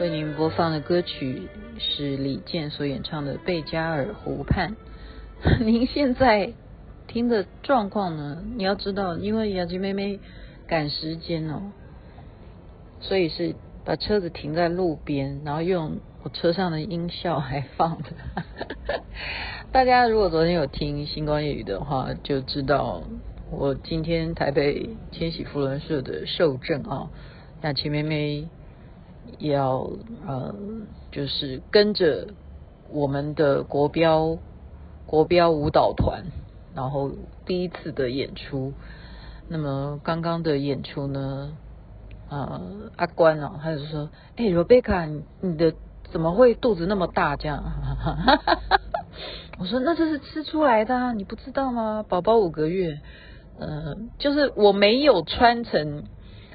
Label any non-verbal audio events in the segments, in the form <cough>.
为您播放的歌曲是李健所演唱的《贝加尔湖畔》。<laughs> 您现在听的状况呢？你要知道，因为雅琪妹妹赶时间哦。所以是把车子停在路边，然后用我车上的音效还放着。<laughs> 大家如果昨天有听星光夜语的话，就知道我今天台北千禧福伦社的受证啊，雅琪妹妹要呃，就是跟着我们的国标国标舞蹈团，然后第一次的演出。那么刚刚的演出呢？呃，阿关哦，他就说：“哎、罗贝卡，你的怎么会肚子那么大？这样？” <laughs> 我说：“那这是吃出来的啊，你不知道吗？宝宝五个月，呃，就是我没有穿成，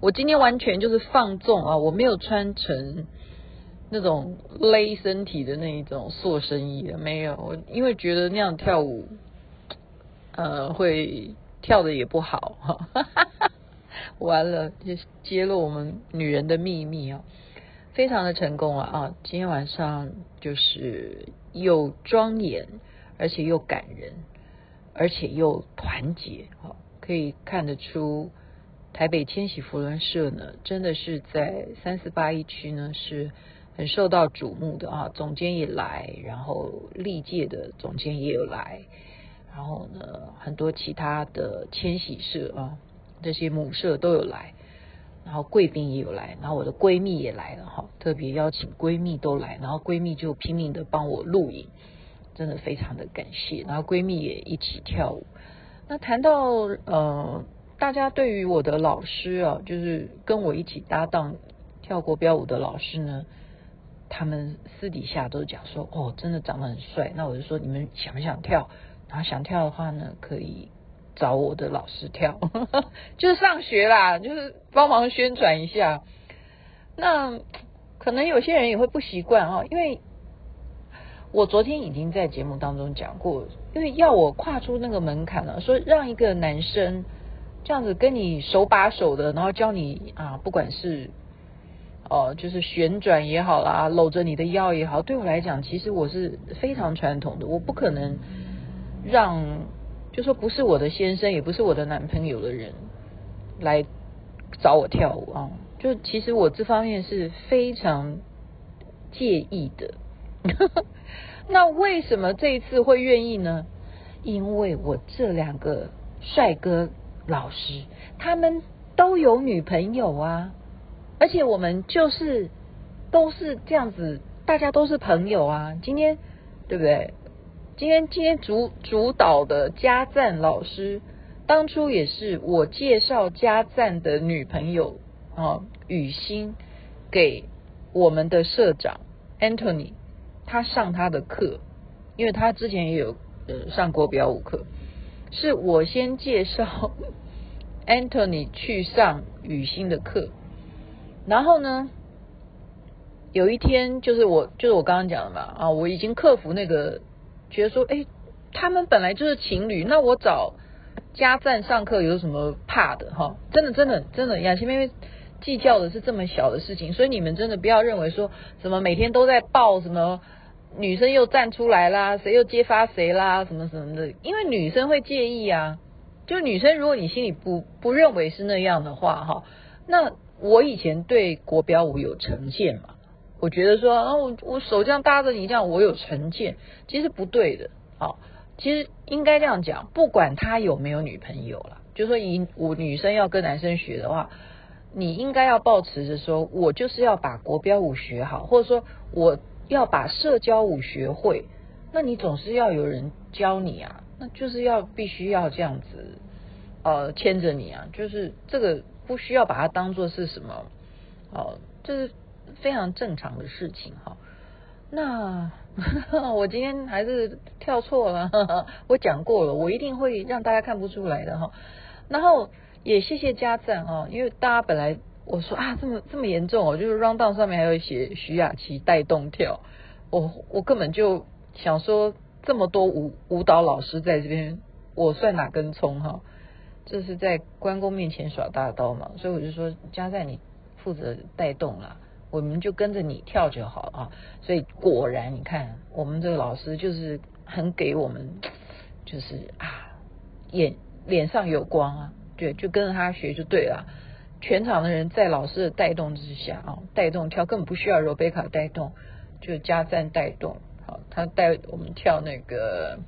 我今天完全就是放纵啊，我没有穿成那种勒身体的那一种塑身衣的，没有，我因为觉得那样跳舞，呃，会跳得也不好哈。<laughs> ”完了，就揭露我们女人的秘密啊！非常的成功了啊！今天晚上就是又庄严，而且又感人，而且又团结啊！可以看得出，台北千禧扶轮社呢，真的是在三四八一区呢是很受到瞩目的啊！总监也来，然后历届的总监也有来，然后呢，很多其他的千禧社啊。这些母社都有来，然后贵宾也有来，然后我的闺蜜也来了哈，特别邀请闺蜜都来，然后闺蜜就拼命的帮我录影，真的非常的感谢，然后闺蜜也一起跳舞。那谈到呃，大家对于我的老师啊，就是跟我一起搭档跳国标舞的老师呢，他们私底下都讲说，哦，真的长得很帅。那我就说，你们想不想跳？然后想跳的话呢，可以。找我的老师跳，<laughs> 就是上学啦，就是帮忙宣传一下。那可能有些人也会不习惯啊，因为我昨天已经在节目当中讲过，因为要我跨出那个门槛了，说让一个男生这样子跟你手把手的，然后教你啊，不管是哦，就是旋转也好啦，搂着你的腰也好，对我来讲，其实我是非常传统的，我不可能让。就说不是我的先生，也不是我的男朋友的人来找我跳舞啊！就其实我这方面是非常介意的。<laughs> 那为什么这一次会愿意呢？因为我这两个帅哥老师，他们都有女朋友啊，而且我们就是都是这样子，大家都是朋友啊。今天对不对？今天今天主主导的嘉赞老师，当初也是我介绍嘉赞的女朋友啊，雨欣给我们的社长 Anthony，他上他的课，因为他之前也有呃上国标舞课，是我先介绍 <laughs> Anthony 去上雨欣的课，然后呢，有一天就是我就是我刚刚讲的嘛啊，我已经克服那个。觉得说，哎，他们本来就是情侣，那我找加赞上课有什么怕的哈？真的真的真的，雅琪妹妹计较的是这么小的事情，所以你们真的不要认为说什么每天都在报什么女生又站出来啦，谁又揭发谁啦，什么什么的，因为女生会介意啊。就女生，如果你心里不不认为是那样的话哈，那我以前对国标舞有成见嘛，我觉得说啊，我我手这样搭着你这样，我有成见，其实不对的。好，其实应该这样讲，不管他有没有女朋友了，就说以我女生要跟男生学的话，你应该要抱持着说，我就是要把国标舞学好，或者说我要把社交舞学会，那你总是要有人教你啊，那就是要必须要这样子，呃，牵着你啊，就是这个不需要把它当做是什么，哦，这是非常正常的事情哈。那 <laughs> 我今天还是跳错了，<laughs> 我讲过了，我一定会让大家看不出来的哈。然后也谢谢加赞哈，因为大家本来我说啊这么这么严重哦，就是 rundown 上面还有写徐雅琪带动跳，我我根本就想说这么多舞舞蹈老师在这边，我算哪根葱哈？这是在关公面前耍大刀嘛，所以我就说加赞你负责带动啦。我们就跟着你跳就好啊，所以果然你看，我们这个老师就是很给我们，就是啊，眼脸上有光啊，对，就跟着他学就对了。全场的人在老师的带动之下啊，带动跳，根本不需要 Rebecca 带动，就加赞带动。好，他带我们跳那个，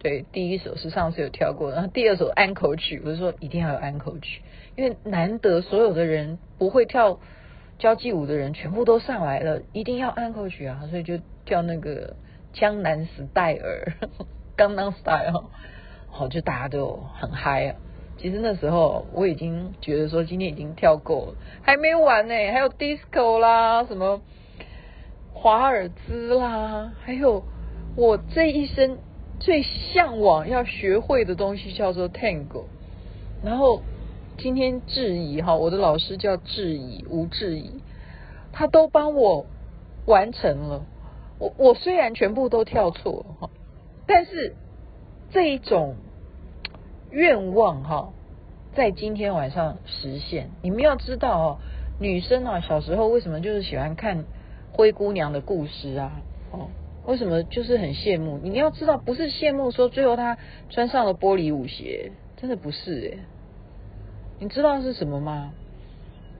对，第一首是上次有跳过，然后第二首安可曲，我就说一定要有安可曲，因为难得所有的人不会跳。交际舞的人全部都上来了，一定要安可曲啊，所以就跳那个江南 style，<laughs> 江南 style，好，就大家都很嗨啊。其实那时候我已经觉得说今天已经跳够了，还没完呢，还有 disco 啦，什么华尔兹啦，还有我这一生最向往要学会的东西叫做 tango，然后。今天质疑哈，我的老师叫质疑吴质疑，他都帮我完成了。我我虽然全部都跳错哈，但是这一种愿望哈，在今天晚上实现。你们要知道哦，女生啊，小时候为什么就是喜欢看灰姑娘的故事啊？哦，为什么就是很羡慕？你要知道，不是羡慕说最后她穿上了玻璃舞鞋，真的不是诶。你知道是什么吗？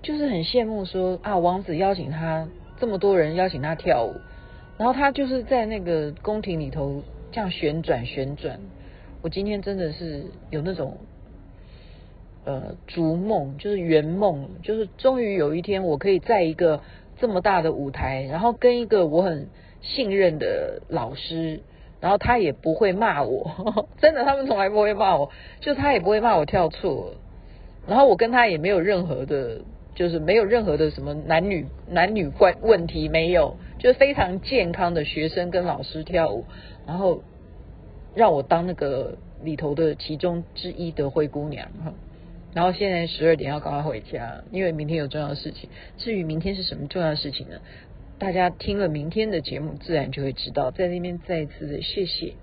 就是很羡慕说啊，王子邀请她这么多人邀请她跳舞，然后她就是在那个宫廷里头这样旋转旋转。我今天真的是有那种呃逐梦，就是圆梦，就是终于有一天我可以在一个这么大的舞台，然后跟一个我很信任的老师，然后他也不会骂我，<laughs> 真的，他们从来不会骂我，就他也不会骂我跳错。然后我跟他也没有任何的，就是没有任何的什么男女男女关问题没有，就是非常健康的学生跟老师跳舞，然后让我当那个里头的其中之一的灰姑娘哈。然后现在十二点要赶快回家，因为明天有重要的事情。至于明天是什么重要的事情呢？大家听了明天的节目，自然就会知道。在那边再一次的谢谢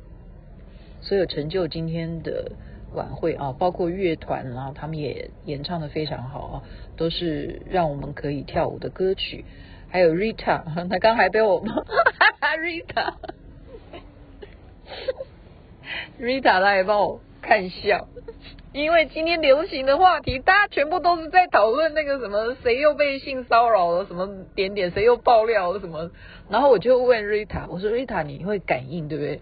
所有成就今天的。晚会啊，包括乐团啊，他们也演唱的非常好啊，都是让我们可以跳舞的歌曲。还有 Rita，<laughs> 他刚还被我哈 <laughs> Rita，Rita 他也帮我看笑，因为今天流行的话题，大家全部都是在讨论那个什么谁又被性骚扰了，什么点点谁又爆料了什么，然后我就问 Rita，我说 Rita 你会感应对不对？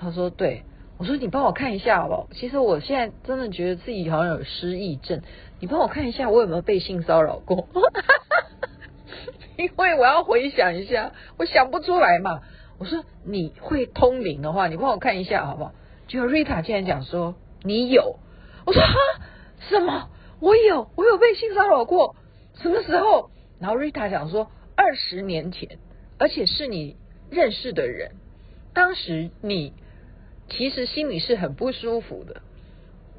他说对。我说你帮我看一下好不好？其实我现在真的觉得自己好像有失忆症，你帮我看一下我有没有被性骚扰过？<laughs> 因为我要回想一下，我想不出来嘛。我说你会通灵的话，你帮我看一下好不好？结果 Rita 竟然讲说你有，我说哈什么？我有，我有被性骚扰过？什么时候？然后 Rita 讲说二十年前，而且是你认识的人，当时你。其实心里是很不舒服的，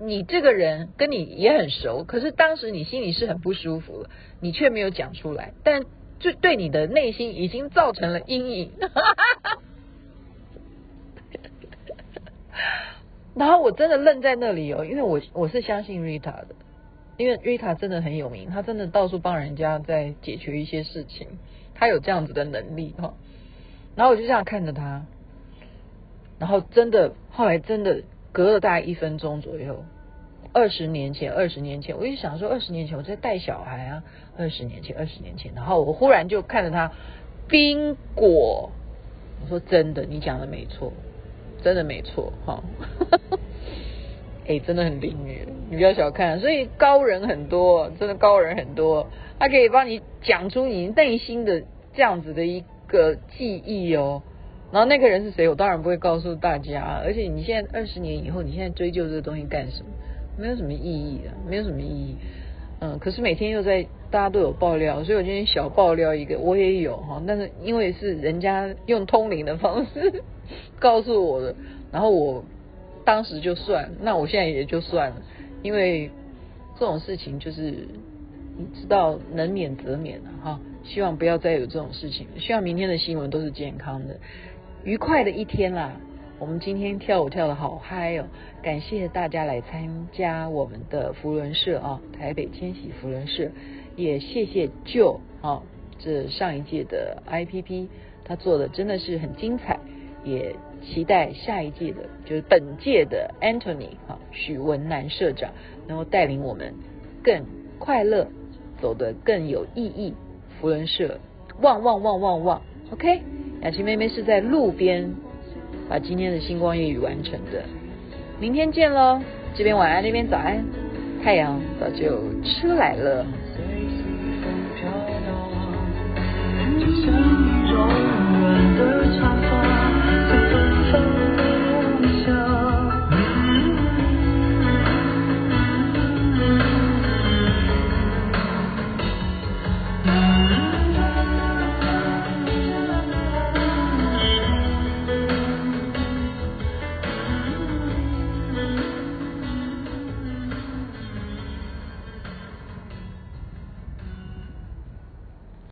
你这个人跟你也很熟，可是当时你心里是很不舒服的，你却没有讲出来，但就对你的内心已经造成了阴影。<laughs> 然后我真的愣在那里哦，因为我我是相信 Rita 的，因为 Rita 真的很有名，她真的到处帮人家在解决一些事情，她有这样子的能力哈。然后我就这样看着她，然后真的后来真的隔了大概一分钟左右。二十年前，二十年前，我就想说，二十年前我在带小孩啊。二十年前，二十年前，然后我忽然就看着他，冰果，我说真的，你讲的没错，真的没错，哈，哎、欸，真的很灵验，你不要小看，所以高人很多，真的高人很多，他可以帮你讲出你内心的这样子的一个记忆哦。然后那个人是谁，我当然不会告诉大家，而且你现在二十年以后，你现在追究这个东西干什么？没有什么意义的，没有什么意义。嗯，可是每天又在大家都有爆料，所以我今天小爆料一个，我也有哈。但是因为是人家用通灵的方式 <laughs> 告诉我的，然后我当时就算，那我现在也就算了，因为这种事情就是你知道能免则免了哈。希望不要再有这种事情，希望明天的新闻都是健康的、愉快的一天啦。我们今天跳舞跳得好嗨哦！感谢大家来参加我们的福伦社啊，台北千禧福伦社，也谢谢旧啊，这上一届的 IPP，他做的真的是很精彩，也期待下一届的，就是本届的 Anthony 啊，许文南社长能够带领我们更快乐，走得更有意义。福伦社旺旺旺旺旺，OK，雅琪妹妹是在路边。把今天的星光夜雨完成的，明天见喽！这边晚安，那边早安。太阳早就出来了。